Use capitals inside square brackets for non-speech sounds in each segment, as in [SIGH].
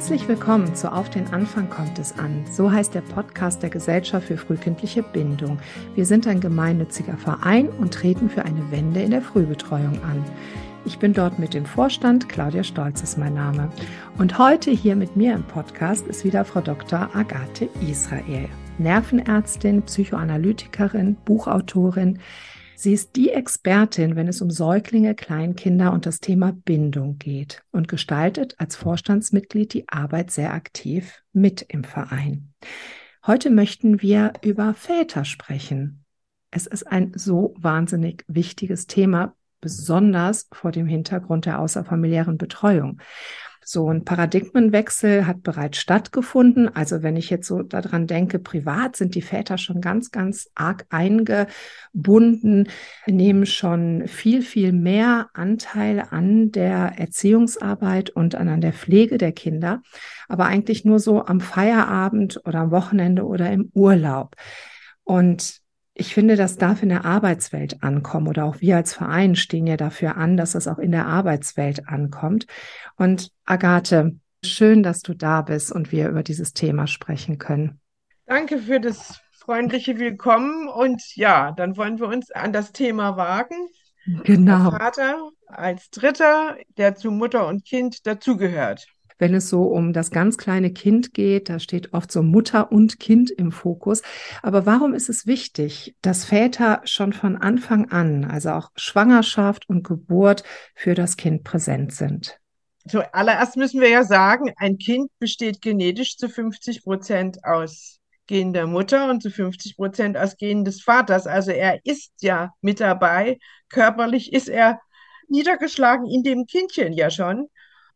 Herzlich willkommen zu Auf den Anfang kommt es an. So heißt der Podcast der Gesellschaft für frühkindliche Bindung. Wir sind ein gemeinnütziger Verein und treten für eine Wende in der Frühbetreuung an. Ich bin dort mit dem Vorstand. Claudia Stolz ist mein Name. Und heute hier mit mir im Podcast ist wieder Frau Dr. Agathe Israel. Nervenärztin, Psychoanalytikerin, Buchautorin. Sie ist die Expertin, wenn es um Säuglinge, Kleinkinder und das Thema Bindung geht und gestaltet als Vorstandsmitglied die Arbeit sehr aktiv mit im Verein. Heute möchten wir über Väter sprechen. Es ist ein so wahnsinnig wichtiges Thema, besonders vor dem Hintergrund der außerfamiliären Betreuung. So ein Paradigmenwechsel hat bereits stattgefunden. Also wenn ich jetzt so daran denke, privat sind die Väter schon ganz, ganz arg eingebunden, nehmen schon viel, viel mehr Anteil an der Erziehungsarbeit und an der Pflege der Kinder, aber eigentlich nur so am Feierabend oder am Wochenende oder im Urlaub. Und ich finde, das darf in der Arbeitswelt ankommen oder auch wir als Verein stehen ja dafür an, dass das auch in der Arbeitswelt ankommt. Und Agathe, schön, dass du da bist und wir über dieses Thema sprechen können. Danke für das freundliche Willkommen und ja, dann wollen wir uns an das Thema wagen. Genau. Der Vater als Dritter, der zu Mutter und Kind dazugehört wenn es so um das ganz kleine Kind geht. Da steht oft so Mutter und Kind im Fokus. Aber warum ist es wichtig, dass Väter schon von Anfang an, also auch Schwangerschaft und Geburt für das Kind präsent sind? Zuallererst müssen wir ja sagen, ein Kind besteht genetisch zu 50 Prozent aus Gen der Mutter und zu 50 Prozent aus Gen des Vaters. Also er ist ja mit dabei. Körperlich ist er niedergeschlagen in dem Kindchen ja schon.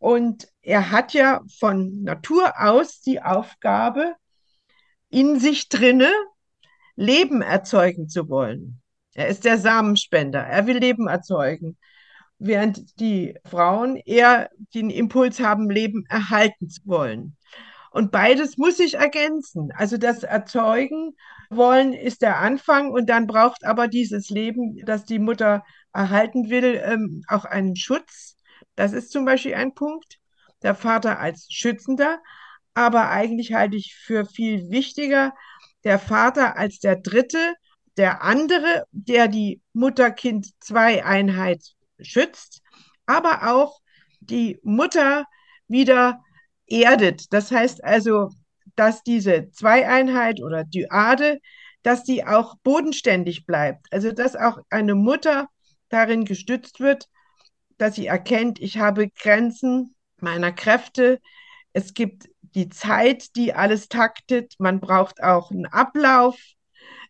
Und er hat ja von Natur aus die Aufgabe, in sich drinne Leben erzeugen zu wollen. Er ist der Samenspender. Er will Leben erzeugen. Während die Frauen eher den Impuls haben, Leben erhalten zu wollen. Und beides muss sich ergänzen. Also das Erzeugen wollen ist der Anfang und dann braucht aber dieses Leben, das die Mutter erhalten will, ähm, auch einen Schutz das ist zum Beispiel ein Punkt. Der Vater als Schützender, aber eigentlich halte ich für viel wichtiger der Vater als der Dritte, der andere, der die Mutter-Kind-Zwei-Einheit schützt, aber auch die Mutter wieder erdet. Das heißt also, dass diese Zweieinheit oder Dyade, dass die auch bodenständig bleibt. Also dass auch eine Mutter darin gestützt wird, dass sie erkennt, ich habe Grenzen meiner Kräfte. Es gibt die Zeit, die alles taktet. Man braucht auch einen Ablauf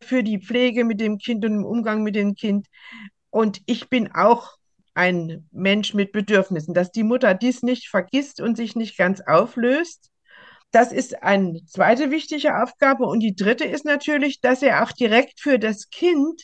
für die Pflege mit dem Kind und im Umgang mit dem Kind. Und ich bin auch ein Mensch mit Bedürfnissen, dass die Mutter dies nicht vergisst und sich nicht ganz auflöst. Das ist eine zweite wichtige Aufgabe. Und die dritte ist natürlich, dass er auch direkt für das Kind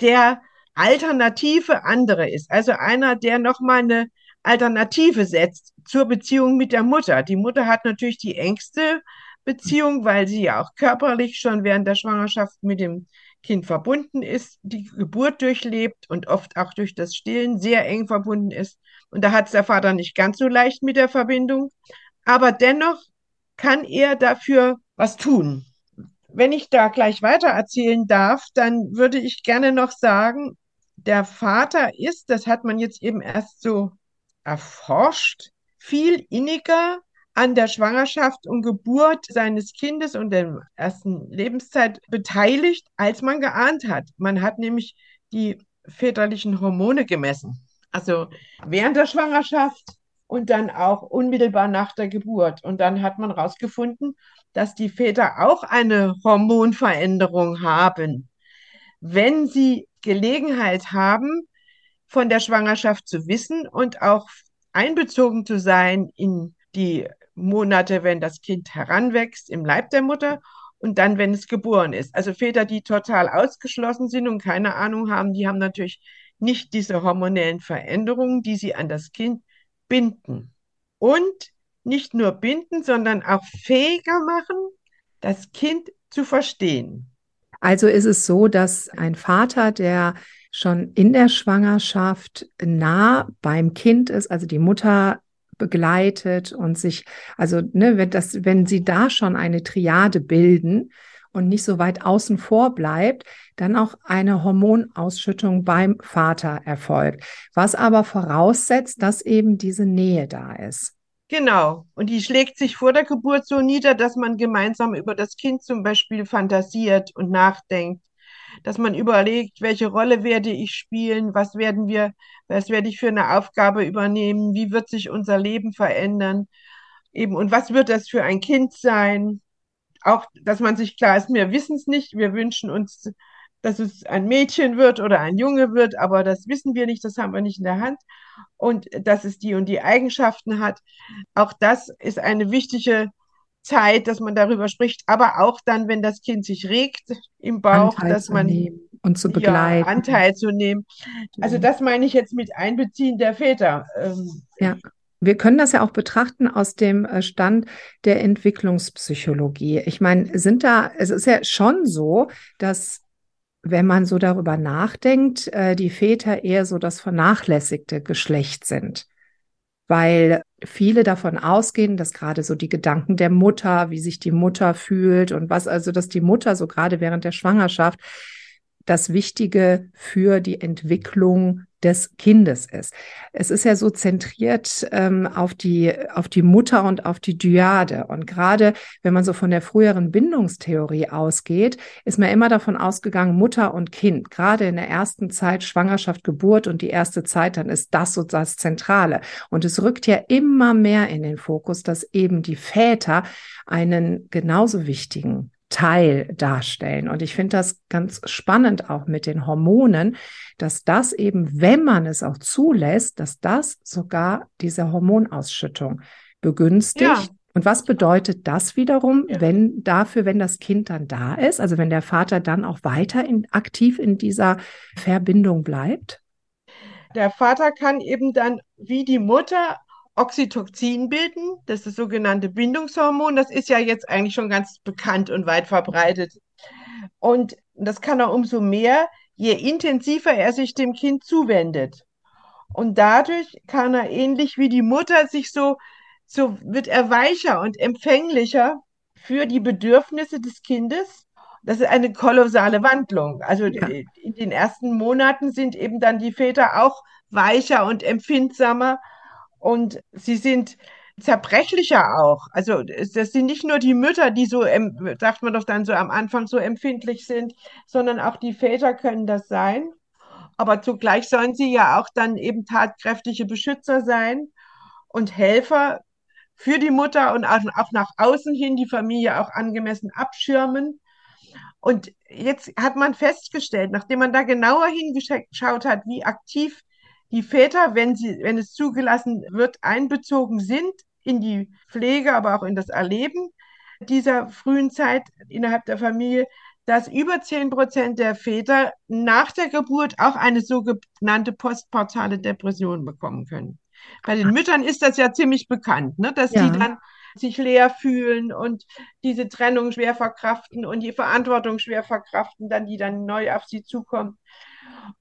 der Alternative andere ist. Also einer, der nochmal eine Alternative setzt zur Beziehung mit der Mutter. Die Mutter hat natürlich die engste Beziehung, weil sie ja auch körperlich schon während der Schwangerschaft mit dem Kind verbunden ist, die Geburt durchlebt und oft auch durch das Stillen sehr eng verbunden ist. Und da hat es der Vater nicht ganz so leicht mit der Verbindung. Aber dennoch kann er dafür was tun. Wenn ich da gleich weiter erzählen darf, dann würde ich gerne noch sagen, der Vater ist, das hat man jetzt eben erst so erforscht, viel inniger an der Schwangerschaft und Geburt seines Kindes und der ersten Lebenszeit beteiligt, als man geahnt hat. Man hat nämlich die väterlichen Hormone gemessen. Also während der Schwangerschaft und dann auch unmittelbar nach der Geburt. Und dann hat man herausgefunden, dass die Väter auch eine Hormonveränderung haben, wenn sie Gelegenheit haben, von der Schwangerschaft zu wissen und auch einbezogen zu sein in die Monate, wenn das Kind heranwächst im Leib der Mutter und dann, wenn es geboren ist. Also Väter, die total ausgeschlossen sind und keine Ahnung haben, die haben natürlich nicht diese hormonellen Veränderungen, die sie an das Kind binden. Und nicht nur binden, sondern auch fähiger machen, das Kind zu verstehen. Also ist es so, dass ein Vater, der schon in der Schwangerschaft nah beim Kind ist, also die Mutter begleitet und sich, also ne, wenn das, wenn sie da schon eine Triade bilden und nicht so weit außen vor bleibt, dann auch eine Hormonausschüttung beim Vater erfolgt. Was aber voraussetzt, dass eben diese Nähe da ist. Genau. Und die schlägt sich vor der Geburt so nieder, dass man gemeinsam über das Kind zum Beispiel fantasiert und nachdenkt, dass man überlegt, welche Rolle werde ich spielen, was werden wir, was werde ich für eine Aufgabe übernehmen, wie wird sich unser Leben verändern, eben, und was wird das für ein Kind sein? Auch, dass man sich klar ist, wir wissen es nicht, wir wünschen uns, dass es ein Mädchen wird oder ein Junge wird, aber das wissen wir nicht, das haben wir nicht in der Hand und dass es die und die Eigenschaften hat. Auch das ist eine wichtige Zeit, dass man darüber spricht, aber auch dann, wenn das Kind sich regt im Bauch, Anteil dass man und zu begleiten. Ja, Anteil zu nehmen. Also das meine ich jetzt mit Einbeziehen der Väter. Ähm, ja. Wir können das ja auch betrachten aus dem äh, Stand der Entwicklungspsychologie. Ich meine, sind da, es ist ja schon so, dass wenn man so darüber nachdenkt, äh, die Väter eher so das vernachlässigte Geschlecht sind. Weil viele davon ausgehen, dass gerade so die Gedanken der Mutter, wie sich die Mutter fühlt und was also, dass die Mutter so gerade während der Schwangerschaft das Wichtige für die Entwicklung des Kindes ist. Es ist ja so zentriert ähm, auf die auf die Mutter und auf die Dyade und gerade wenn man so von der früheren Bindungstheorie ausgeht, ist man immer davon ausgegangen Mutter und Kind. Gerade in der ersten Zeit Schwangerschaft, Geburt und die erste Zeit, dann ist das so das Zentrale und es rückt ja immer mehr in den Fokus, dass eben die Väter einen genauso wichtigen Teil darstellen. Und ich finde das ganz spannend auch mit den Hormonen, dass das eben, wenn man es auch zulässt, dass das sogar diese Hormonausschüttung begünstigt. Ja. Und was bedeutet das wiederum, ja. wenn dafür, wenn das Kind dann da ist, also wenn der Vater dann auch weiter in, aktiv in dieser Verbindung bleibt? Der Vater kann eben dann wie die Mutter Oxytocin bilden, das ist das sogenannte Bindungshormon. Das ist ja jetzt eigentlich schon ganz bekannt und weit verbreitet. Und das kann er umso mehr, je intensiver er sich dem Kind zuwendet. Und dadurch kann er ähnlich wie die Mutter sich so, so wird er weicher und empfänglicher für die Bedürfnisse des Kindes. Das ist eine kolossale Wandlung. Also ja. in den ersten Monaten sind eben dann die Väter auch weicher und empfindsamer und sie sind zerbrechlicher auch. Also das sind nicht nur die Mütter, die so, sagt man doch dann so am Anfang so empfindlich sind, sondern auch die Väter können das sein. Aber zugleich sollen sie ja auch dann eben tatkräftige Beschützer sein und Helfer für die Mutter und auch nach außen hin die Familie auch angemessen abschirmen. Und jetzt hat man festgestellt, nachdem man da genauer hingeschaut hat, wie aktiv die Väter, wenn sie, wenn es zugelassen wird, einbezogen sind in die Pflege, aber auch in das Erleben dieser frühen Zeit innerhalb der Familie, dass über 10 Prozent der Väter nach der Geburt auch eine sogenannte postpartale Depression bekommen können. Bei den Müttern ist das ja ziemlich bekannt, ne, dass ja. die dann sich leer fühlen und diese Trennung schwer verkraften und die Verantwortung schwer verkraften, dann die dann neu auf sie zukommt.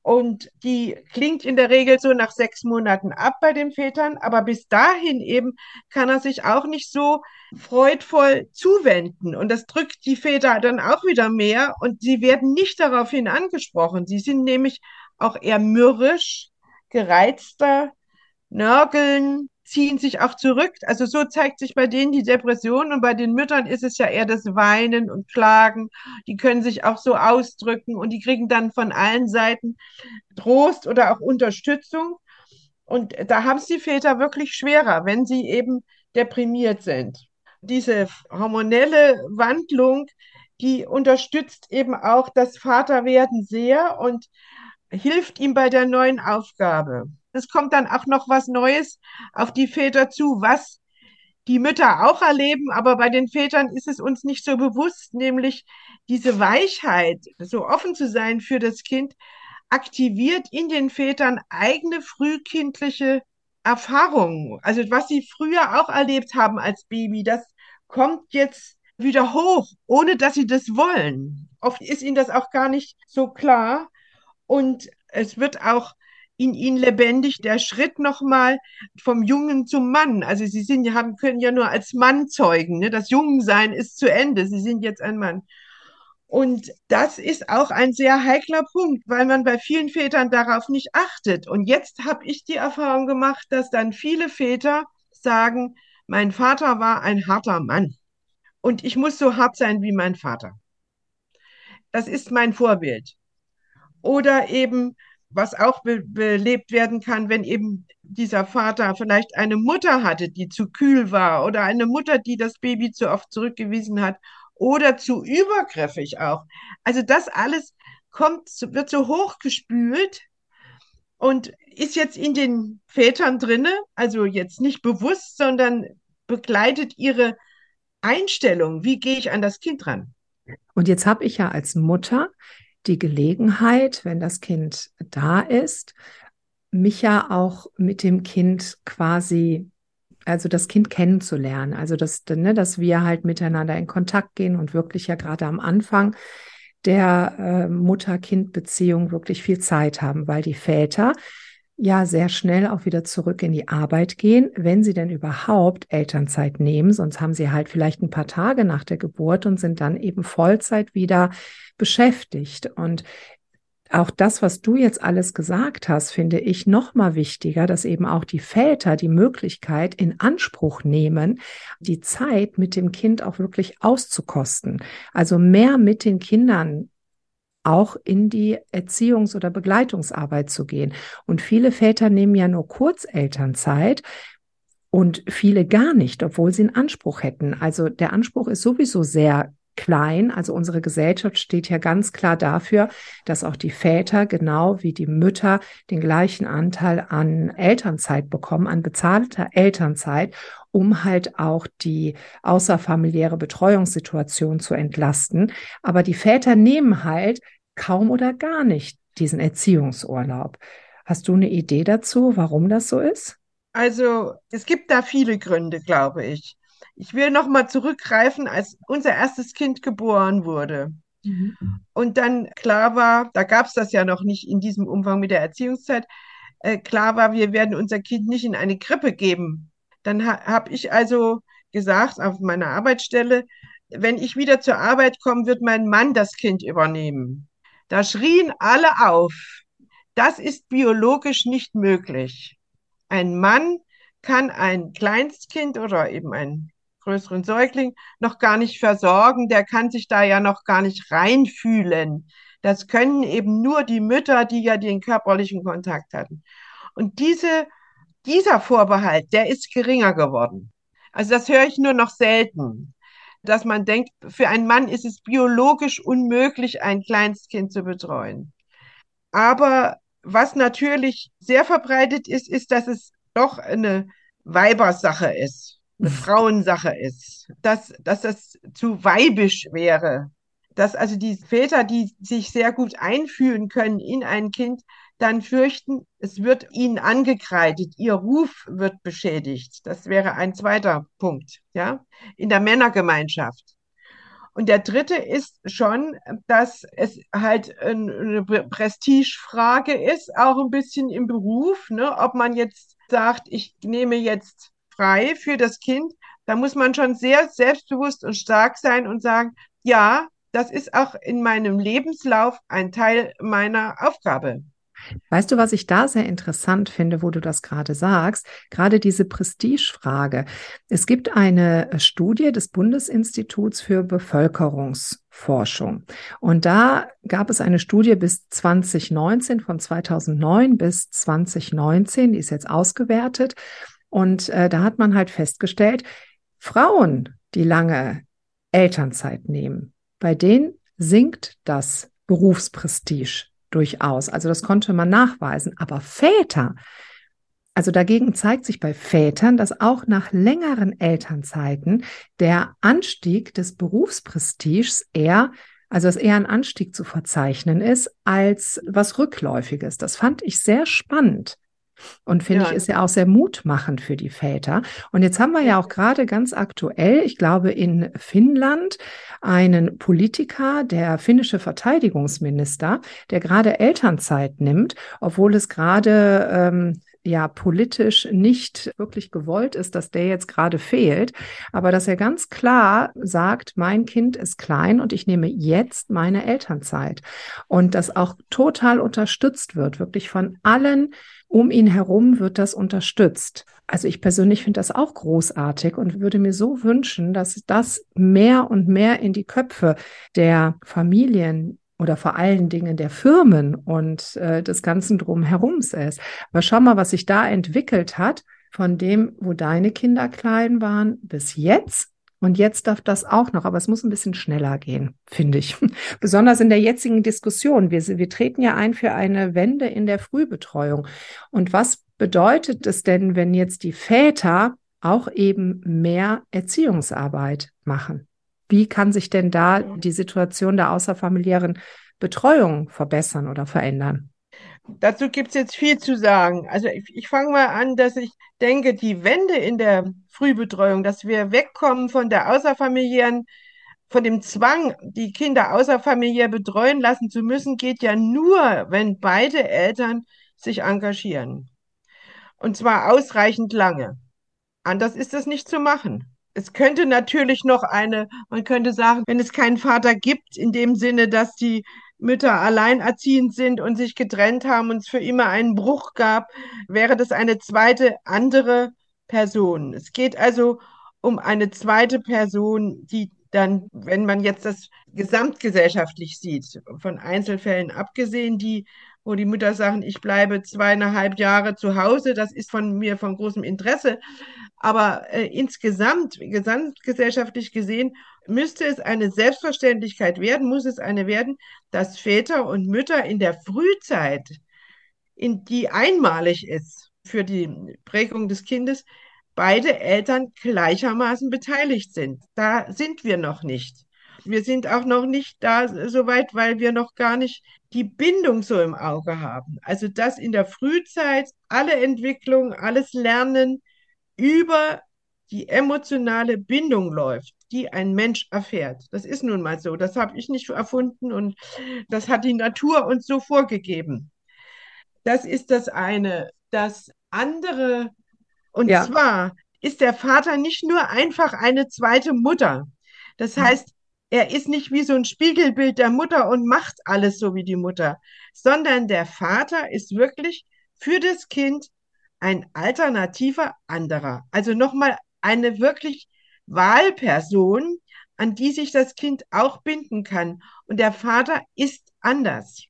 Und die klingt in der Regel so nach sechs Monaten ab bei den Vätern, aber bis dahin eben kann er sich auch nicht so freudvoll zuwenden. Und das drückt die Väter dann auch wieder mehr und sie werden nicht daraufhin angesprochen. Sie sind nämlich auch eher mürrisch, gereizter, nörgeln, ziehen sich auch zurück. Also so zeigt sich bei denen die Depression und bei den Müttern ist es ja eher das Weinen und Klagen. Die können sich auch so ausdrücken und die kriegen dann von allen Seiten Trost oder auch Unterstützung. Und da haben es die Väter wirklich schwerer, wenn sie eben deprimiert sind. Diese hormonelle Wandlung, die unterstützt eben auch das Vaterwerden sehr und hilft ihm bei der neuen Aufgabe es kommt dann auch noch was Neues auf die Väter zu, was die Mütter auch erleben, aber bei den Vätern ist es uns nicht so bewusst, nämlich diese Weichheit, so offen zu sein für das Kind, aktiviert in den Vätern eigene frühkindliche Erfahrungen. Also was sie früher auch erlebt haben als Baby, das kommt jetzt wieder hoch, ohne dass sie das wollen. Oft ist ihnen das auch gar nicht so klar. Und es wird auch in ihnen lebendig der Schritt nochmal vom Jungen zum Mann. Also sie sind, haben, können ja nur als Mann zeugen. Ne? Das Jungsein ist zu Ende. Sie sind jetzt ein Mann. Und das ist auch ein sehr heikler Punkt, weil man bei vielen Vätern darauf nicht achtet. Und jetzt habe ich die Erfahrung gemacht, dass dann viele Väter sagen, mein Vater war ein harter Mann und ich muss so hart sein wie mein Vater. Das ist mein Vorbild. Oder eben, was auch be belebt werden kann, wenn eben dieser Vater vielleicht eine Mutter hatte, die zu kühl war oder eine Mutter, die das Baby zu oft zurückgewiesen hat oder zu übergriffig auch. Also das alles kommt, wird so hochgespült und ist jetzt in den Vätern drinne, also jetzt nicht bewusst, sondern begleitet ihre Einstellung. Wie gehe ich an das Kind ran? Und jetzt habe ich ja als Mutter die Gelegenheit, wenn das Kind da ist, mich ja auch mit dem Kind quasi also das Kind kennenzulernen. Also dass, ne, dass wir halt miteinander in Kontakt gehen und wirklich ja gerade am Anfang der äh, Mutter-Kind-Beziehung wirklich viel Zeit haben, weil die Väter ja sehr schnell auch wieder zurück in die Arbeit gehen, wenn sie denn überhaupt Elternzeit nehmen. Sonst haben sie halt vielleicht ein paar Tage nach der Geburt und sind dann eben Vollzeit wieder beschäftigt. Und auch das, was du jetzt alles gesagt hast, finde ich noch mal wichtiger, dass eben auch die Väter die Möglichkeit in Anspruch nehmen, die Zeit mit dem Kind auch wirklich auszukosten. Also mehr mit den Kindern auch in die Erziehungs- oder Begleitungsarbeit zu gehen. Und viele Väter nehmen ja nur Kurzelternzeit, und viele gar nicht, obwohl sie einen Anspruch hätten. Also der Anspruch ist sowieso sehr klein. Also unsere Gesellschaft steht ja ganz klar dafür, dass auch die Väter genau wie die Mütter den gleichen Anteil an Elternzeit bekommen, an bezahlter Elternzeit, um halt auch die außerfamiliäre Betreuungssituation zu entlasten. Aber die Väter nehmen halt kaum oder gar nicht diesen Erziehungsurlaub. Hast du eine Idee dazu, warum das so ist? Also es gibt da viele Gründe, glaube ich. Ich will noch mal zurückgreifen, als unser erstes Kind geboren wurde. Mhm. Und dann klar war, da gab es das ja noch nicht in diesem Umfang mit der Erziehungszeit, äh, klar war, wir werden unser Kind nicht in eine Krippe geben. Dann ha habe ich also gesagt auf meiner Arbeitsstelle, wenn ich wieder zur Arbeit komme, wird mein Mann das Kind übernehmen. Da schrien alle auf. Das ist biologisch nicht möglich. Ein Mann kann ein Kleinstkind oder eben ein größeren Säugling noch gar nicht versorgen, der kann sich da ja noch gar nicht reinfühlen. Das können eben nur die Mütter, die ja den körperlichen Kontakt hatten. Und diese, dieser Vorbehalt, der ist geringer geworden. Also das höre ich nur noch selten, dass man denkt, für einen Mann ist es biologisch unmöglich, ein Kleinstkind zu betreuen. Aber was natürlich sehr verbreitet ist, ist, dass es doch eine Weibersache ist eine Frauensache ist, dass, dass das zu weibisch wäre, dass also die Väter, die sich sehr gut einfühlen können in ein Kind, dann fürchten, es wird ihnen angekreidet, ihr Ruf wird beschädigt. Das wäre ein zweiter Punkt, ja, in der Männergemeinschaft. Und der dritte ist schon, dass es halt eine Prestigefrage ist, auch ein bisschen im Beruf, ne? ob man jetzt sagt, ich nehme jetzt frei für das Kind, da muss man schon sehr selbstbewusst und stark sein und sagen, ja, das ist auch in meinem Lebenslauf ein Teil meiner Aufgabe. Weißt du, was ich da sehr interessant finde, wo du das gerade sagst? Gerade diese Prestigefrage. Es gibt eine Studie des Bundesinstituts für Bevölkerungsforschung. Und da gab es eine Studie bis 2019, von 2009 bis 2019, die ist jetzt ausgewertet. Und äh, da hat man halt festgestellt, Frauen, die lange Elternzeit nehmen, bei denen sinkt das Berufsprestige durchaus. Also das konnte man nachweisen. Aber Väter, also dagegen zeigt sich bei Vätern, dass auch nach längeren Elternzeiten der Anstieg des Berufsprestiges eher, also dass eher ein Anstieg zu verzeichnen ist, als was Rückläufiges. Das fand ich sehr spannend. Und finde ja. ich, ist ja auch sehr mutmachend für die Väter. Und jetzt haben wir ja auch gerade ganz aktuell, ich glaube, in Finnland einen Politiker, der finnische Verteidigungsminister, der gerade Elternzeit nimmt, obwohl es gerade ähm, ja politisch nicht wirklich gewollt ist, dass der jetzt gerade fehlt, aber dass er ganz klar sagt, mein Kind ist klein und ich nehme jetzt meine Elternzeit und das auch total unterstützt wird, wirklich von allen um ihn herum wird das unterstützt. Also ich persönlich finde das auch großartig und würde mir so wünschen, dass das mehr und mehr in die Köpfe der Familien oder vor allen Dingen der Firmen und äh, des ganzen Drumherums ist. Aber schau mal, was sich da entwickelt hat von dem, wo deine Kinder klein waren, bis jetzt. Und jetzt darf das auch noch, aber es muss ein bisschen schneller gehen, finde ich. [LAUGHS] Besonders in der jetzigen Diskussion. Wir, wir treten ja ein für eine Wende in der Frühbetreuung. Und was bedeutet es denn, wenn jetzt die Väter auch eben mehr Erziehungsarbeit machen? Wie kann sich denn da die Situation der außerfamiliären Betreuung verbessern oder verändern? Dazu gibt es jetzt viel zu sagen. Also ich, ich fange mal an, dass ich denke, die Wende in der Frühbetreuung, dass wir wegkommen von der außerfamiliären, von dem Zwang, die Kinder außerfamiliär betreuen lassen zu müssen, geht ja nur, wenn beide Eltern sich engagieren. Und zwar ausreichend lange. Anders ist das nicht zu machen. Es könnte natürlich noch eine, man könnte sagen, wenn es keinen Vater gibt, in dem Sinne, dass die Mütter alleinerziehend sind und sich getrennt haben und es für immer einen Bruch gab, wäre das eine zweite andere Person. Es geht also um eine zweite Person, die dann, wenn man jetzt das gesamtgesellschaftlich sieht, von Einzelfällen abgesehen, die wo die Mütter sagen, ich bleibe zweieinhalb Jahre zu Hause, das ist von mir von großem Interesse. Aber äh, insgesamt, gesamtgesellschaftlich gesehen, müsste es eine Selbstverständlichkeit werden, muss es eine werden, dass Väter und Mütter in der Frühzeit, in die einmalig ist für die Prägung des Kindes, beide Eltern gleichermaßen beteiligt sind. Da sind wir noch nicht. Wir sind auch noch nicht da so weit, weil wir noch gar nicht die Bindung so im Auge haben. Also dass in der Frühzeit alle Entwicklung, alles Lernen über die emotionale Bindung läuft, die ein Mensch erfährt. Das ist nun mal so. Das habe ich nicht erfunden und das hat die Natur uns so vorgegeben. Das ist das eine. Das andere, und ja. zwar ist der Vater nicht nur einfach eine zweite Mutter. Das hm. heißt, er ist nicht wie so ein Spiegelbild der Mutter und macht alles so wie die Mutter, sondern der Vater ist wirklich für das Kind ein alternativer anderer. Also nochmal eine wirklich Wahlperson, an die sich das Kind auch binden kann. Und der Vater ist anders.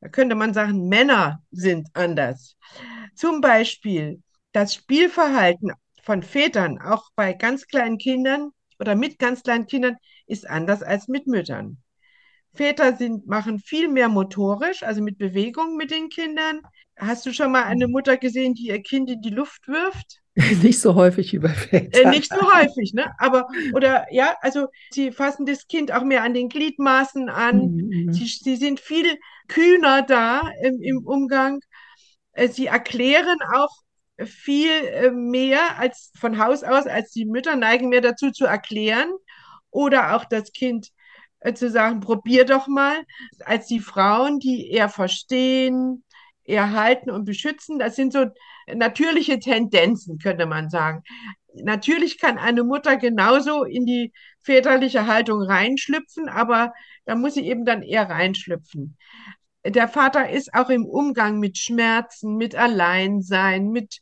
Da könnte man sagen, Männer sind anders. Zum Beispiel das Spielverhalten von Vätern, auch bei ganz kleinen Kindern oder mit ganz kleinen Kindern, ist anders als mit Müttern. Väter sind, machen viel mehr motorisch, also mit Bewegung mit den Kindern. Hast du schon mal eine Mutter gesehen, die ihr Kind in die Luft wirft? [LAUGHS] Nicht so häufig über Väter. Äh, nicht so häufig, ne? Aber, oder ja, also sie fassen das Kind auch mehr an den Gliedmaßen an. Mhm. Sie, sie sind viel kühner da im, im Umgang. Äh, sie erklären auch viel äh, mehr als von Haus aus, als die Mütter neigen mehr dazu zu erklären oder auch das Kind zu sagen, probier doch mal, als die Frauen, die eher verstehen, eher halten und beschützen. Das sind so natürliche Tendenzen, könnte man sagen. Natürlich kann eine Mutter genauso in die väterliche Haltung reinschlüpfen, aber da muss sie eben dann eher reinschlüpfen. Der Vater ist auch im Umgang mit Schmerzen, mit Alleinsein, mit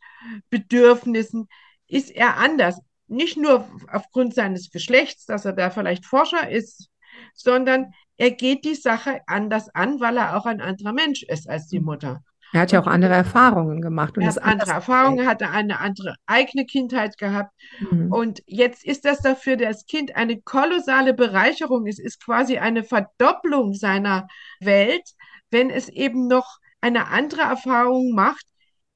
Bedürfnissen, ist er anders nicht nur aufgrund seines Geschlechts, dass er da vielleicht Forscher ist, sondern er geht die Sache anders an, weil er auch ein anderer Mensch ist als die Mutter. Er hat ja auch andere Erfahrungen gemacht. Und er hat andere Erfahrungen, hatte eine andere eigene Kindheit gehabt. Mhm. Und jetzt ist das dafür das Kind eine kolossale Bereicherung. Es ist quasi eine Verdopplung seiner Welt, wenn es eben noch eine andere Erfahrung macht,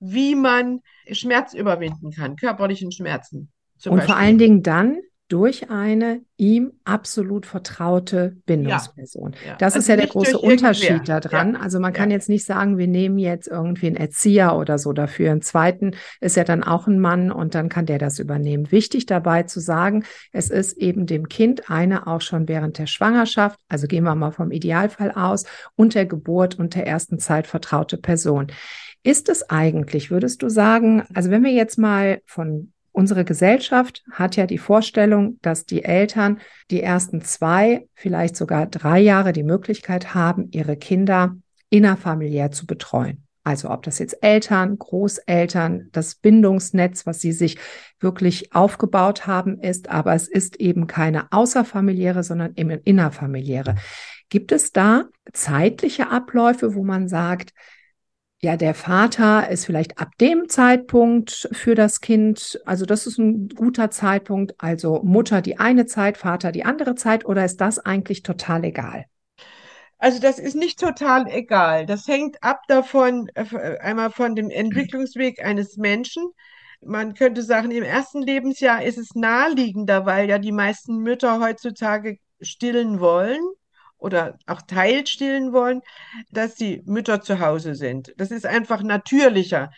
wie man Schmerz überwinden kann, körperlichen Schmerzen. Und Beispiel. vor allen Dingen dann durch eine ihm absolut vertraute Bindungsperson. Ja, ja. Das Also ist ja der nicht große. Unterschied daran. Ja, Also man kann jetzt nicht sagen, wir nehmen jetzt irgendwie einen Erzieher oder so dafür. Einen zweiten ist ja dann auch ein Mann und dann kann der das übernehmen. Wichtig dabei zu sagen, es ist eben dem Kind eine auch schon während der Schwangerschaft, also gehen wir mal vom Idealfall aus, und der Geburt und der ersten Zeit vertraute Person. Ist es eigentlich, würdest du sagen, also wenn wir jetzt mal von Unsere Gesellschaft hat ja die Vorstellung, dass die Eltern die ersten zwei, vielleicht sogar drei Jahre die Möglichkeit haben, ihre Kinder innerfamiliär zu betreuen. Also ob das jetzt Eltern, Großeltern, das Bindungsnetz, was sie sich wirklich aufgebaut haben, ist, aber es ist eben keine außerfamiliäre, sondern eben innerfamiliäre. Gibt es da zeitliche Abläufe, wo man sagt, ja, der Vater ist vielleicht ab dem Zeitpunkt für das Kind, also das ist ein guter Zeitpunkt, also Mutter die eine Zeit, Vater die andere Zeit, oder ist das eigentlich total egal? Also das ist nicht total egal. Das hängt ab davon, äh, einmal von dem Entwicklungsweg eines Menschen. Man könnte sagen, im ersten Lebensjahr ist es naheliegender, weil ja die meisten Mütter heutzutage stillen wollen oder auch teilstillen wollen, dass die Mütter zu Hause sind. Das ist einfach natürlicher.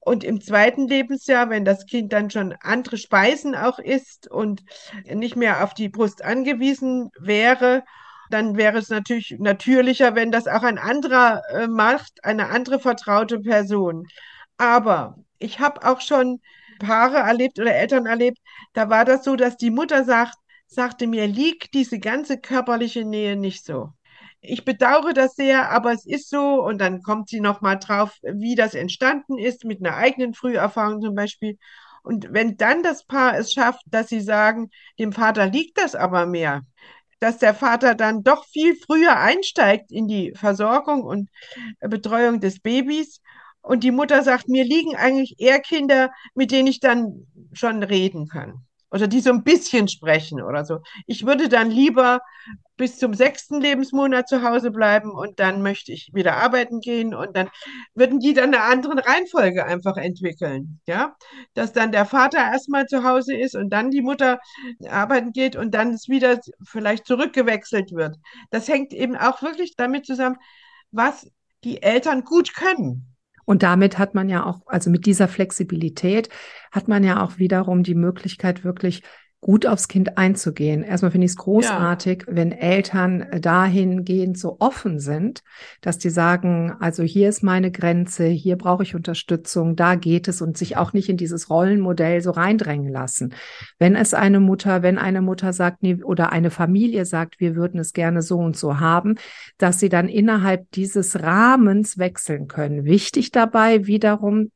Und im zweiten Lebensjahr, wenn das Kind dann schon andere Speisen auch isst und nicht mehr auf die Brust angewiesen wäre, dann wäre es natürlich natürlicher, wenn das auch ein anderer äh, macht, eine andere vertraute Person. Aber ich habe auch schon Paare erlebt oder Eltern erlebt, da war das so, dass die Mutter sagt, sagte mir, liegt diese ganze körperliche Nähe nicht so. Ich bedauere das sehr, aber es ist so. Und dann kommt sie noch mal drauf, wie das entstanden ist, mit einer eigenen Früherfahrung zum Beispiel. Und wenn dann das Paar es schafft, dass sie sagen, dem Vater liegt das aber mehr, dass der Vater dann doch viel früher einsteigt in die Versorgung und Betreuung des Babys. Und die Mutter sagt, mir liegen eigentlich eher Kinder, mit denen ich dann schon reden kann. Oder die so ein bisschen sprechen oder so. Ich würde dann lieber bis zum sechsten Lebensmonat zu Hause bleiben und dann möchte ich wieder arbeiten gehen und dann würden die dann eine andere Reihenfolge einfach entwickeln, ja, dass dann der Vater erstmal zu Hause ist und dann die Mutter arbeiten geht und dann es wieder vielleicht zurückgewechselt wird. Das hängt eben auch wirklich damit zusammen, was die Eltern gut können. Und damit hat man ja auch, also mit dieser Flexibilität hat man ja auch wiederum die Möglichkeit, wirklich gut aufs Kind einzugehen. Erstmal finde ich es großartig, ja. wenn Eltern dahingehend so offen sind, dass die sagen, also hier ist meine Grenze, hier brauche ich Unterstützung, da geht es und sich auch nicht in dieses Rollenmodell so reindrängen lassen. Wenn es eine Mutter, wenn eine Mutter sagt, nee, oder eine Familie sagt, wir würden es gerne so und so haben, dass sie dann innerhalb dieses Rahmens wechseln können. Wichtig dabei wiederum,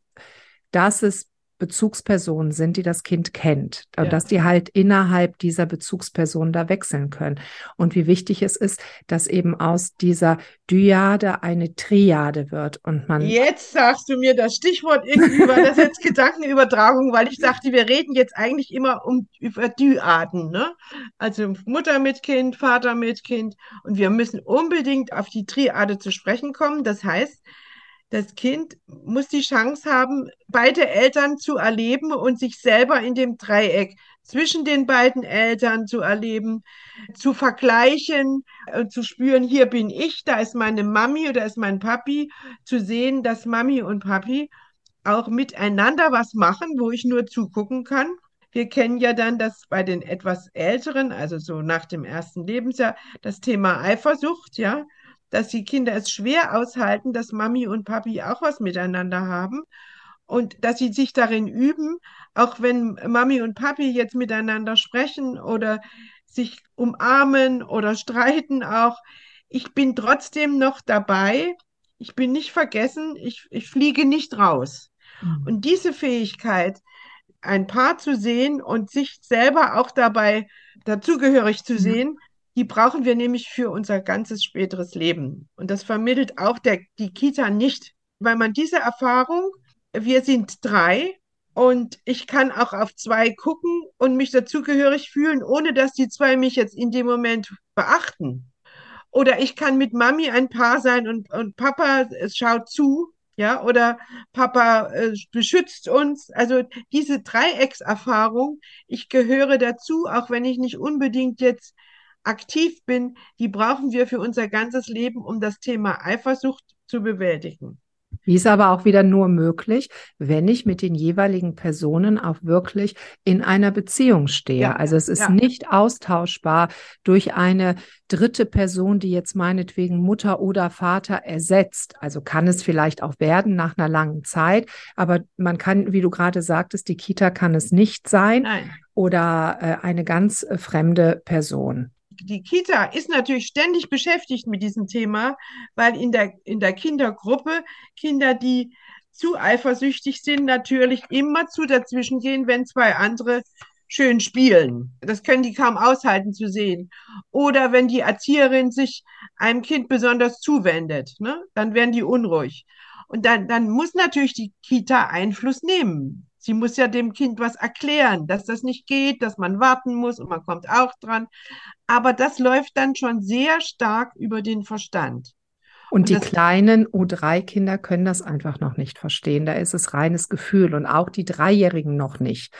dass es Bezugspersonen sind, die das Kind kennt. Ja. Und dass die halt innerhalb dieser Bezugsperson da wechseln können. Und wie wichtig es ist, dass eben aus dieser Dyade eine Triade wird. Und man. Jetzt sagst du mir das Stichwort irgendwie, war das jetzt [LAUGHS] Gedankenübertragung, weil ich dachte, wir reden jetzt eigentlich immer um, über Dyaden, ne? Also Mutter mit Kind, Vater mit Kind. Und wir müssen unbedingt auf die Triade zu sprechen kommen. Das heißt, das Kind muss die Chance haben, beide Eltern zu erleben und sich selber in dem Dreieck zwischen den beiden Eltern zu erleben, zu vergleichen, zu spüren, hier bin ich, da ist meine Mami oder ist mein Papi, zu sehen, dass Mami und Papi auch miteinander was machen, wo ich nur zugucken kann. Wir kennen ja dann das bei den etwas älteren, also so nach dem ersten Lebensjahr, das Thema Eifersucht, ja dass die Kinder es schwer aushalten, dass Mami und Papi auch was miteinander haben und dass sie sich darin üben, auch wenn Mami und Papi jetzt miteinander sprechen oder sich umarmen oder streiten auch. Ich bin trotzdem noch dabei. Ich bin nicht vergessen. Ich, ich fliege nicht raus. Mhm. Und diese Fähigkeit, ein Paar zu sehen und sich selber auch dabei dazugehörig zu sehen, die brauchen wir nämlich für unser ganzes späteres Leben. Und das vermittelt auch der, die Kita nicht, weil man diese Erfahrung, wir sind drei und ich kann auch auf zwei gucken und mich dazugehörig fühlen, ohne dass die zwei mich jetzt in dem Moment beachten. Oder ich kann mit Mami ein Paar sein und, und Papa es schaut zu ja, oder Papa äh, beschützt uns. Also diese Dreieckserfahrung, ich gehöre dazu, auch wenn ich nicht unbedingt jetzt aktiv bin, die brauchen wir für unser ganzes Leben, um das Thema Eifersucht zu bewältigen. Die ist aber auch wieder nur möglich, wenn ich mit den jeweiligen Personen auch wirklich in einer Beziehung stehe. Ja, also es ist ja. nicht austauschbar durch eine dritte Person, die jetzt meinetwegen Mutter oder Vater ersetzt. Also kann es vielleicht auch werden nach einer langen Zeit, aber man kann, wie du gerade sagtest, die Kita kann es nicht sein Nein. oder äh, eine ganz äh, fremde Person die Kita ist natürlich ständig beschäftigt mit diesem Thema, weil in der, in der Kindergruppe Kinder, die zu eifersüchtig sind, natürlich immer zu dazwischen gehen, wenn zwei andere schön spielen. Das können die kaum aushalten zu sehen. Oder wenn die Erzieherin sich einem Kind besonders zuwendet, ne? dann werden die unruhig. Und dann, dann muss natürlich die Kita Einfluss nehmen. Sie muss ja dem Kind was erklären, dass das nicht geht, dass man warten muss und man kommt auch dran. Aber das läuft dann schon sehr stark über den Verstand. Und, und die kleinen U3-Kinder können das einfach noch nicht verstehen. Da ist es reines Gefühl und auch die Dreijährigen noch nicht.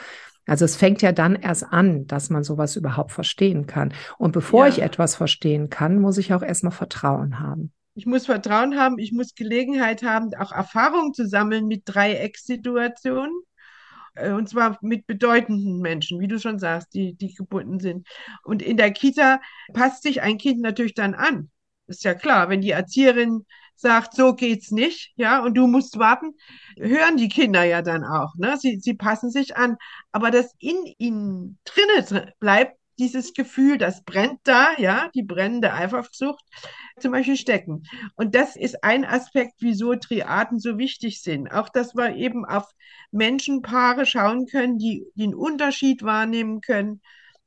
Also es fängt ja dann erst an, dass man sowas überhaupt verstehen kann. Und bevor ja. ich etwas verstehen kann, muss ich auch erstmal Vertrauen haben. Ich muss Vertrauen haben, ich muss Gelegenheit haben, auch Erfahrung zu sammeln mit Dreiecksituationen. Äh, und zwar mit bedeutenden Menschen, wie du schon sagst, die, die gebunden sind. Und in der Kita passt sich ein Kind natürlich dann an. Ist ja klar, wenn die Erzieherin sagt, so geht's nicht, ja, und du musst warten, hören die Kinder ja dann auch, ne? Sie, sie passen sich an. Aber das in ihnen drinne bleibt, dieses Gefühl, das brennt da, ja, die brennende Eifersucht zum Beispiel stecken. Und das ist ein Aspekt, wieso Triaden so wichtig sind. Auch, dass wir eben auf Menschenpaare schauen können, die, einen Unterschied wahrnehmen können.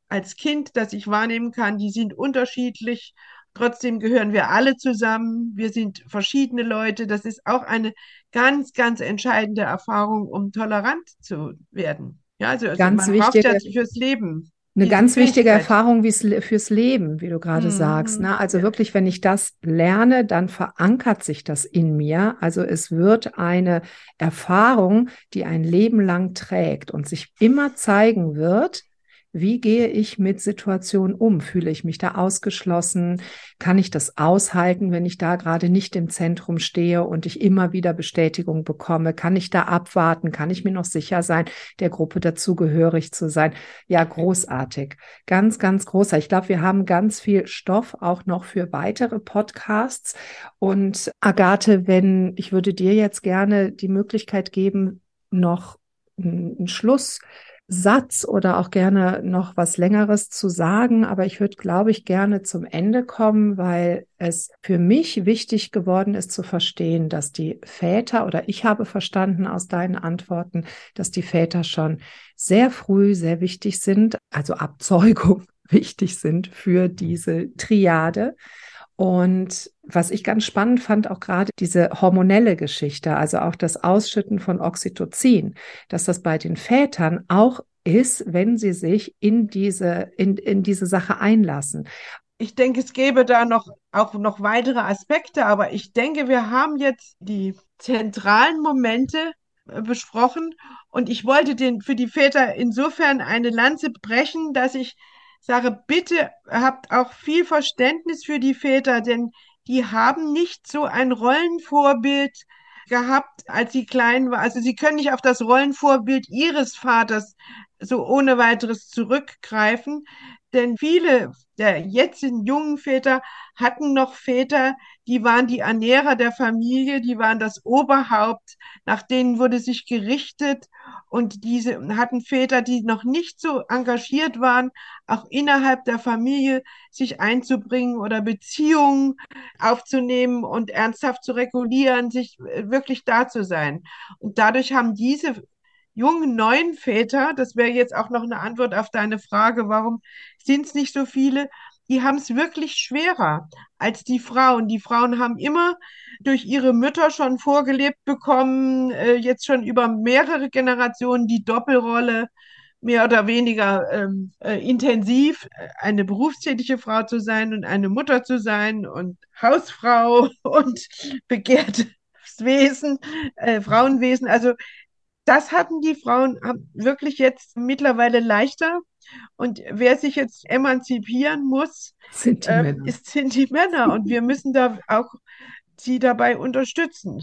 Als Kind, das ich wahrnehmen kann, die sind unterschiedlich. Trotzdem gehören wir alle zusammen. Wir sind verschiedene Leute. Das ist auch eine ganz, ganz entscheidende Erfahrung, um tolerant zu werden. Ja, also, also ganz man braucht ja fürs Leben eine ganz wichtige Erfahrung fürs Leben, wie du gerade mhm. sagst. Ne? Also ja. wirklich, wenn ich das lerne, dann verankert sich das in mir. Also es wird eine Erfahrung, die ein Leben lang trägt und sich immer zeigen wird, wie gehe ich mit Situationen um? Fühle ich mich da ausgeschlossen? Kann ich das aushalten, wenn ich da gerade nicht im Zentrum stehe und ich immer wieder Bestätigung bekomme? Kann ich da abwarten? Kann ich mir noch sicher sein, der Gruppe dazugehörig zu sein? Ja, großartig. Ganz, ganz großer. Ich glaube, wir haben ganz viel Stoff auch noch für weitere Podcasts. Und Agathe, wenn ich würde dir jetzt gerne die Möglichkeit geben, noch einen Schluss Satz oder auch gerne noch was Längeres zu sagen, aber ich würde, glaube ich, gerne zum Ende kommen, weil es für mich wichtig geworden ist zu verstehen, dass die Väter oder ich habe verstanden aus deinen Antworten, dass die Väter schon sehr früh sehr wichtig sind, also Abzeugung [LAUGHS] wichtig sind für diese Triade. Und was ich ganz spannend fand, auch gerade diese hormonelle Geschichte, also auch das Ausschütten von Oxytocin, dass das bei den Vätern auch ist, wenn sie sich in diese, in, in diese Sache einlassen. Ich denke, es gäbe da noch auch noch weitere Aspekte, aber ich denke, wir haben jetzt die zentralen Momente äh, besprochen und ich wollte den für die Väter insofern eine Lanze brechen, dass ich sage, bitte habt auch viel Verständnis für die Väter, denn die haben nicht so ein Rollenvorbild gehabt, als sie klein war. Also sie können nicht auf das Rollenvorbild ihres Vaters so ohne weiteres zurückgreifen. Denn viele der jetzigen jungen Väter hatten noch Väter, die waren die Ernährer der Familie, die waren das Oberhaupt, nach denen wurde sich gerichtet und diese hatten Väter, die noch nicht so engagiert waren, auch innerhalb der Familie sich einzubringen oder Beziehungen aufzunehmen und ernsthaft zu regulieren, sich äh, wirklich da zu sein. Und dadurch haben diese jungen neuen Väter, das wäre jetzt auch noch eine Antwort auf deine Frage, warum sind es nicht so viele, die haben es wirklich schwerer als die Frauen. Die Frauen haben immer durch ihre Mütter schon vorgelebt bekommen, äh, jetzt schon über mehrere Generationen die Doppelrolle mehr oder weniger ähm, äh, intensiv, eine berufstätige Frau zu sein und eine Mutter zu sein und Hausfrau [LAUGHS] und begehrte Berufswesen, äh, Frauenwesen. Also das hatten die Frauen wirklich jetzt mittlerweile leichter. Und wer sich jetzt emanzipieren muss, sind die, äh, Männer. Ist, sind die Männer. Und wir müssen da auch sie dabei unterstützen.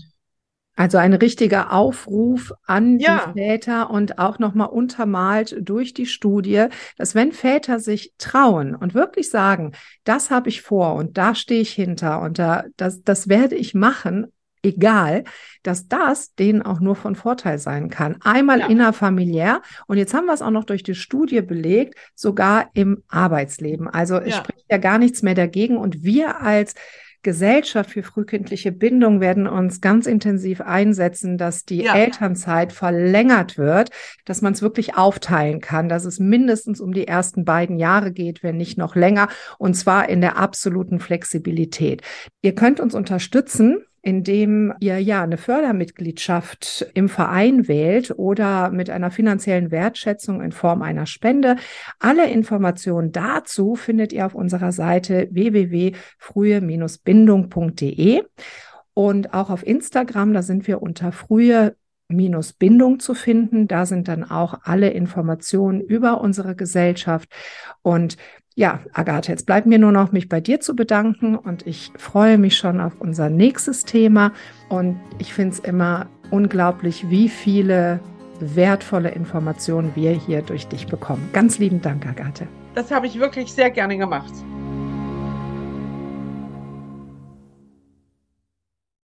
Also ein richtiger Aufruf an ja. die Väter und auch nochmal untermalt durch die Studie, dass wenn Väter sich trauen und wirklich sagen, das habe ich vor und da stehe ich hinter und da, das, das werde ich machen, egal, dass das denen auch nur von Vorteil sein kann. Einmal ja. innerfamiliär und jetzt haben wir es auch noch durch die Studie belegt, sogar im Arbeitsleben. Also es ja. spricht ja gar nichts mehr dagegen und wir als Gesellschaft für frühkindliche Bindung werden uns ganz intensiv einsetzen, dass die ja. Elternzeit verlängert wird, dass man es wirklich aufteilen kann, dass es mindestens um die ersten beiden Jahre geht, wenn nicht noch länger, und zwar in der absoluten Flexibilität. Ihr könnt uns unterstützen indem ihr ja eine Fördermitgliedschaft im Verein wählt oder mit einer finanziellen Wertschätzung in Form einer Spende. Alle Informationen dazu findet ihr auf unserer Seite www.frühe-bindung.de und auch auf Instagram, da sind wir unter frühe minus Bindung zu finden. Da sind dann auch alle Informationen über unsere Gesellschaft. Und ja, Agathe, jetzt bleibt mir nur noch, mich bei dir zu bedanken und ich freue mich schon auf unser nächstes Thema und ich finde es immer unglaublich, wie viele wertvolle Informationen wir hier durch dich bekommen. Ganz lieben Dank, Agathe. Das habe ich wirklich sehr gerne gemacht.